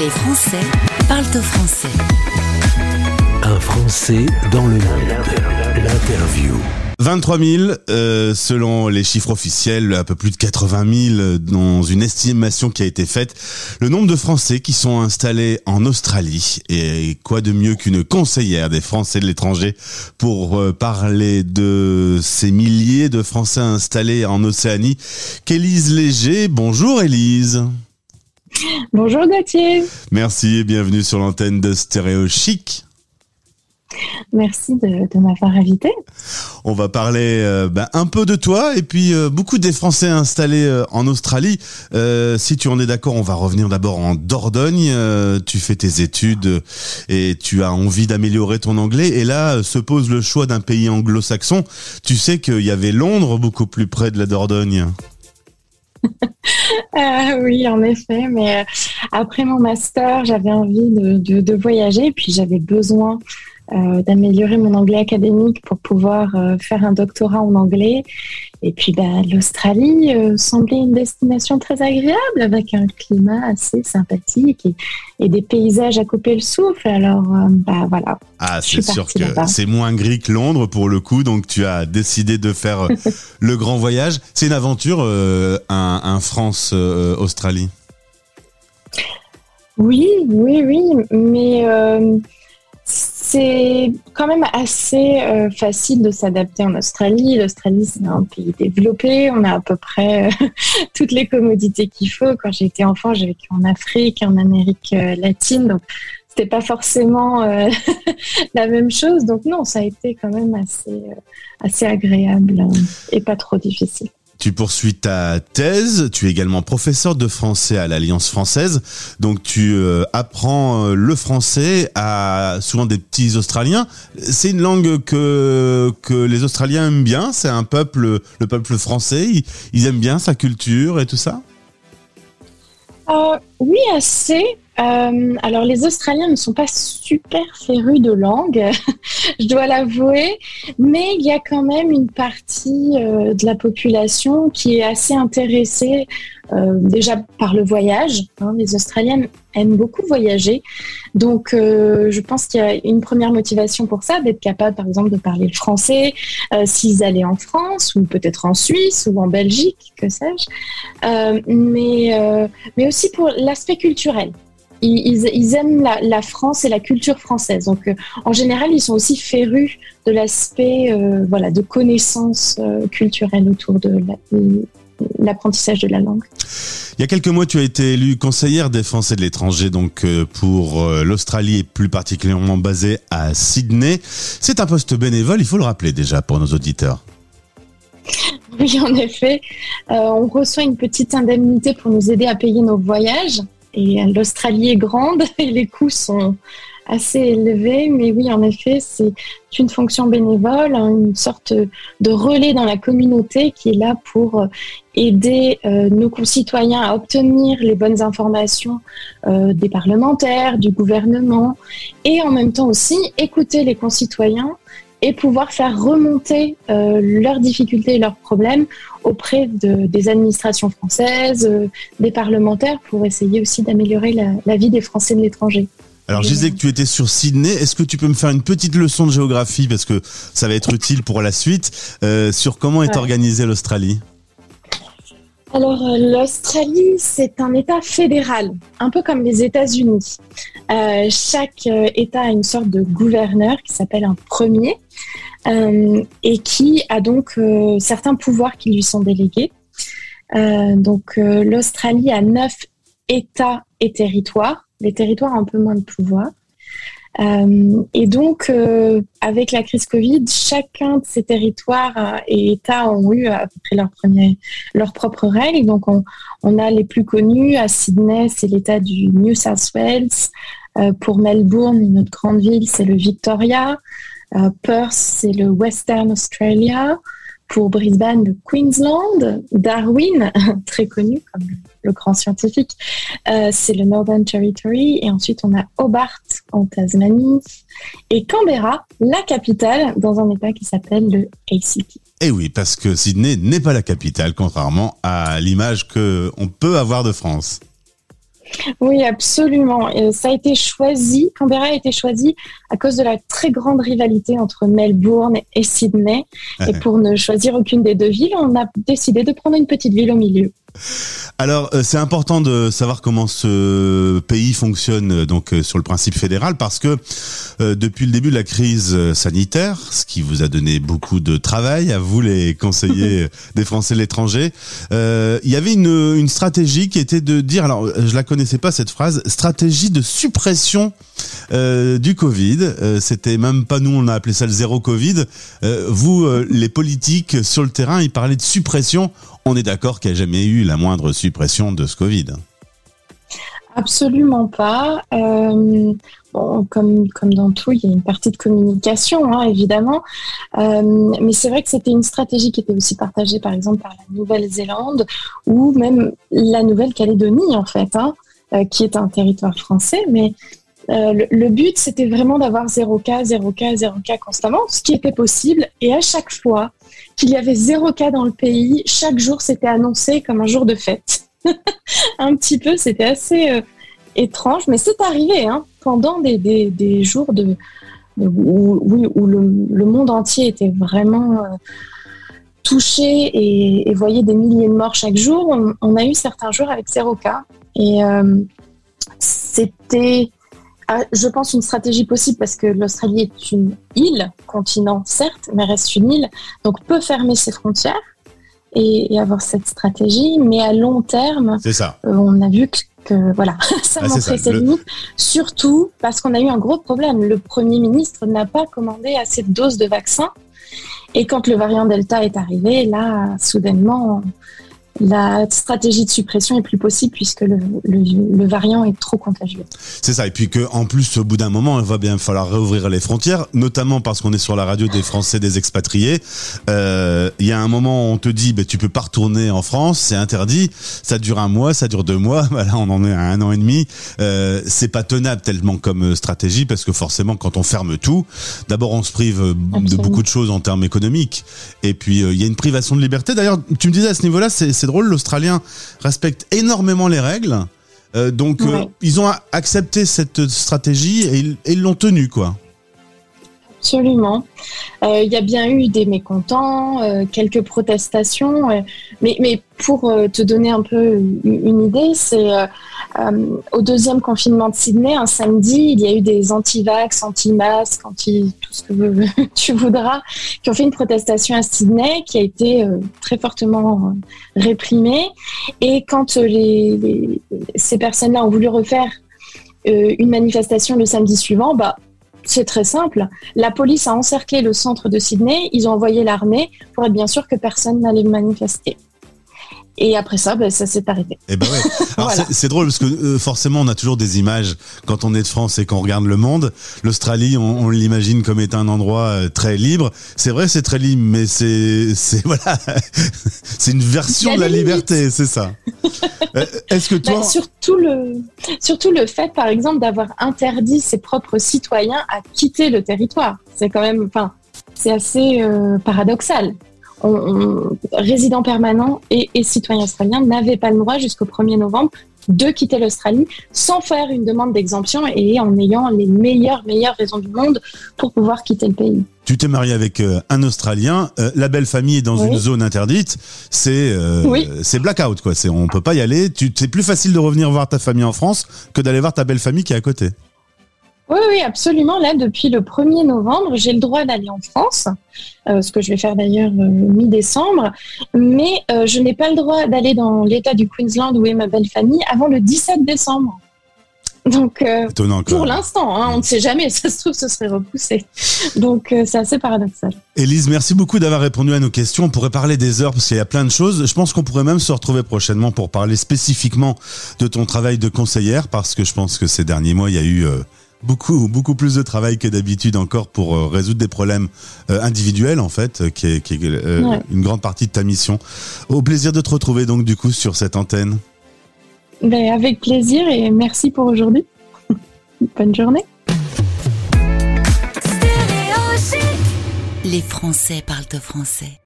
Les Français parlent au français. Un Français dans le monde. L'interview. 23 000, euh, selon les chiffres officiels, un peu plus de 80 000 dans une estimation qui a été faite. Le nombre de Français qui sont installés en Australie. Et quoi de mieux qu'une conseillère des Français de l'étranger pour euh, parler de ces milliers de Français installés en Océanie? qu'Élise Léger. Bonjour Élise. Bonjour Gauthier. Merci et bienvenue sur l'antenne de Stéréo Chic. Merci de, de m'avoir invité. On va parler euh, ben, un peu de toi et puis euh, beaucoup des Français installés euh, en Australie. Si tu en es d'accord, on va revenir d'abord en Dordogne. Tu fais tes études et tu as envie d'améliorer ton anglais. Et là se pose le choix d'un pays anglo-saxon. Tu sais qu'il y avait Londres beaucoup plus près de la Dordogne. Ah oui, en effet, mais après mon master, j'avais envie de, de, voyager puis j'avais besoin euh, d'améliorer mon anglais académique pour pouvoir euh, faire un doctorat en anglais. Et puis bah, l'Australie euh, semblait une destination très agréable avec un climat assez sympathique et, et des paysages à couper le souffle. Alors bah voilà. Ah, c'est sûr que c'est moins gris que Londres pour le coup, donc tu as décidé de faire le grand voyage. C'est une aventure, euh, un, un France-Australie? Oui, oui, oui, mais euh, c'est quand même assez euh, facile de s'adapter en Australie. L'Australie, c'est un pays développé. On a à peu près euh, toutes les commodités qu'il faut. Quand j'étais enfant, j'ai vécu en Afrique, en Amérique euh, latine. Donc, c'était pas forcément la même chose. Donc, non, ça a été quand même assez agréable et pas trop difficile. Tu poursuis ta thèse, tu es également professeur de français à l'Alliance française, donc tu euh, apprends euh, le français à souvent des petits Australiens. C'est une langue que, que les Australiens aiment bien, c'est un peuple, le peuple français, ils, ils aiment bien sa culture et tout ça? Euh, Oui, assez. Euh, alors, les Australiens ne sont pas super férus de langue, je dois l'avouer, mais il y a quand même une partie euh, de la population qui est assez intéressée euh, déjà par le voyage. Hein. Les Australiens aiment beaucoup voyager, donc je pense qu'il y a une première motivation pour ça, d'être capable, par exemple, de parler le français s'ils allaient en France ou peut-être en Suisse ou en Belgique, que sais-je, mais aussi pour l'aspect culturel ils, ils, aiment la, la, France et la culture française. Donc, euh, en général, ils sont aussi férus de l'aspect euh, voilà, de connaissances euh, culturelles autour de l'apprentissage de la langue. Il y a quelques mois, tu as été élue conseillère des Français de l'étranger, donc pour l'Australie et plus particulièrement basée à Sydney. C'est un poste bénévole, il faut le rappeler déjà pour nos auditeurs. Oui, en effet, euh, on reçoit une petite indemnité pour nous aider à payer nos voyages. Et l'Australie est grande et les coûts sont assez élevés. Mais oui, en effet, c'est une fonction bénévole, hein, une sorte de relais dans la communauté qui est là pour aider euh, nos concitoyens à obtenir les bonnes informations euh, des parlementaires, du gouvernement, et en même temps aussi écouter les concitoyens et pouvoir faire remonter euh, leurs difficultés et leurs problèmes auprès de, des administrations françaises, euh, des parlementaires, pour essayer aussi d'améliorer la, la, vie des Français de l'étranger. Alors, je disais que tu étais sur Sydney. Est-ce que tu peux me faire une petite leçon de géographie? Parce que ça va être utile pour la suite euh, sur comment est ouais. organisée l'Australie? Alors, euh, l'Australie, c'est un État fédéral, un peu comme les États-Unis. Euh, chaque euh, État a une sorte de gouverneur qui s'appelle un premier et qui a donc certains pouvoirs qui lui sont délégués. donc, l'Australie a neuf États et territoires. Les territoires ont un peu moins de pouvoir. Euh, et donc, euh, avec la crise Covid, chacun de ces territoires euh, et États ont eu à peu près leurs leurs propres règles. Donc, on, on, a les plus connus. À Sydney, c'est l'État du New South Wales. Pour Melbourne, notre grande ville, c'est le Victoria. Perth, c'est le Western Australia. Pour Brisbane, le Queensland. Darwin, très connu comme le grand scientifique, euh, c'est le Northern Territory. Et ensuite, on a Hobart en Tasmanie et Canberra, la capitale, dans un État qui s'appelle le ACT. Eh oui, parce que Sydney n'est pas la capitale, contrairement à l'image que on peut avoir de France. Oui, absolument. ça a été choisi, Canberra a été choisi à cause de la très grande rivalité entre Melbourne et Sydney. Et pour ne choisir aucune des deux villes, on a décidé de prendre une petite ville au milieu. Alors, euh, c'est important de savoir comment ce pays fonctionne euh, donc euh, sur le principe fédéral parce que depuis le début de la crise sanitaire, ce qui vous a donné beaucoup de travail à vous les conseillers des Français de l'étranger, il y avait une, une stratégie qui était de dire, alors je la connaissais pas cette phrase, stratégie de suppression du Covid. C'était même pas nous, on a appelé ça le zéro Covid. vous, les politiques sur le terrain, ils parlaient de suppression on est d'accord qu'il n'y a jamais eu la moindre suppression de ce Covid. Absolument pas. Euh, comme, comme dans tout, il y a une partie de communication, hein, évidemment. Euh, mais c'est vrai que c'était une stratégie qui était aussi partagée, par exemple, par la Nouvelle-Zélande ou même la Nouvelle-Calédonie, en fait, hein, euh, qui est un territoire français. Mais le, le, but, c'était vraiment d'avoir 0 cas, 0 cas, 0 cas constamment, ce qui était possible. Et à chaque fois, qu'il y avait zéro cas dans le pays. Chaque jour, c'était annoncé comme un jour de fête. un petit peu, c'était assez euh, étrange, mais c'est arrivé hein, pendant des, jours où, le, monde entier était vraiment euh, touché et, voyait des milliers de morts chaque jour. On, a eu certains jours avec zéro cas. Et euh, c'était je pense, une stratégie possible parce que l'Australie est une île, continent certes, mais reste une île, donc peut fermer ses frontières et, avoir cette stratégie. Mais à long terme, ça. Euh, on a vu que, voilà, ça ah, montrait ses limites. Surtout parce qu'on a eu un gros problème. Le Premier ministre n'a pas commandé assez de doses de vaccins. Et quand le variant Delta est arrivé, là, soudainement, la stratégie de suppression est plus possible puisque le, le, variant est trop contagieux. C'est ça. Et puis que en plus, au bout d'un moment, il va bien falloir réouvrir les frontières, notamment parce qu'on est sur la radio des Français, des expatriés. Euh, il y a un moment où on te dit, ben, tu peux pas retourner en France, c'est interdit. Ça dure un mois, ça dure deux mois. Voilà, on en est à un an et demi. Euh, c'est pas tenable tellement comme stratégie parce que forcément, quand on ferme tout, d'abord on se prive de beaucoup de choses en termes économiques. Et puis euh, il y a une privation de liberté. D'ailleurs, tu me disais à ce niveau-là, c'est drôle, l'Australien respecte énormément les règles. Euh, donc euh, ils ont accepté cette stratégie et ils l'ont tenue quoi. Absolument. Euh, il y a bien eu des mécontents, euh, quelques protestations, euh, mais, mais, pour te donner un peu une idée, c'est au deuxième confinement de Sydney, un samedi, il y a eu des anti-vax, anti-masques, anti tout ce que tu voudras, qui ont fait une protestation à Sydney qui a été très fortement réprimée. Et quand ces personnes-là ont voulu refaire une manifestation le samedi suivant, bah, c'est très simple. La police a encerclé le centre de Sydney, ils ont envoyé l'armée pour être bien sûr que personne n'allait manifester. Et après ça, ben, ça s'est arrêté. Et eh ben ouais. c'est drôle parce que euh, forcément, on a toujours des images quand on est de France et qu'on regarde le monde. L'Australie, on, l'imagine comme étant un endroit euh, très libre. C'est vrai, c'est très libre, mais c'est, c'est voilà, c'est une version de la liberté, c'est ça. Euh, est-ce que toi, bah, surtout le, surtout le fait, par exemple, d'avoir interdit ses propres citoyens à quitter le territoire, c'est quand même, enfin, c'est assez paradoxal on, résidents permanents et, citoyens australiens n'avaient pas le droit jusqu'au 1er novembre de quitter l'Australie sans faire une demande d'exemption et en ayant les meilleures, meilleures raisons du monde pour pouvoir quitter le pays. Tu t'es marié avec euh, un Australien, euh, la belle famille est dans une zone interdite, c'est euh, c'est blackout quoi, c'est on peut pas y aller, c'est plus facile de revenir voir ta famille en France que d'aller voir ta belle famille qui est à côté. Oui, oui, absolument. Là, depuis le 1er novembre, j'ai le droit d'aller en France, euh, ce que je vais faire d'ailleurs euh, mi-décembre, mais euh, je n'ai pas le droit d'aller dans l'État du Queensland où est ma belle famille avant le 17 décembre. Donc, pour l'instant, hein, on ne sait jamais, ça se trouve, ce serait repoussé. Donc, c'est assez paradoxal. Élise, merci beaucoup d'avoir répondu à nos questions. On pourrait parler des heures parce qu'il y a plein de choses. Je pense qu'on pourrait même se retrouver prochainement pour parler spécifiquement de ton travail de conseillère parce que je pense que ces derniers mois, il y a eu beaucoup beaucoup plus de travail que d'habitude encore pour euh, résoudre des problèmes euh, individuels en fait euh, qui est, une grande partie de ta mission. Au plaisir de te retrouver donc du coup sur cette antenne. Ben, avec plaisir et merci pour aujourd'hui. Bonne journée. Les Français parlent de français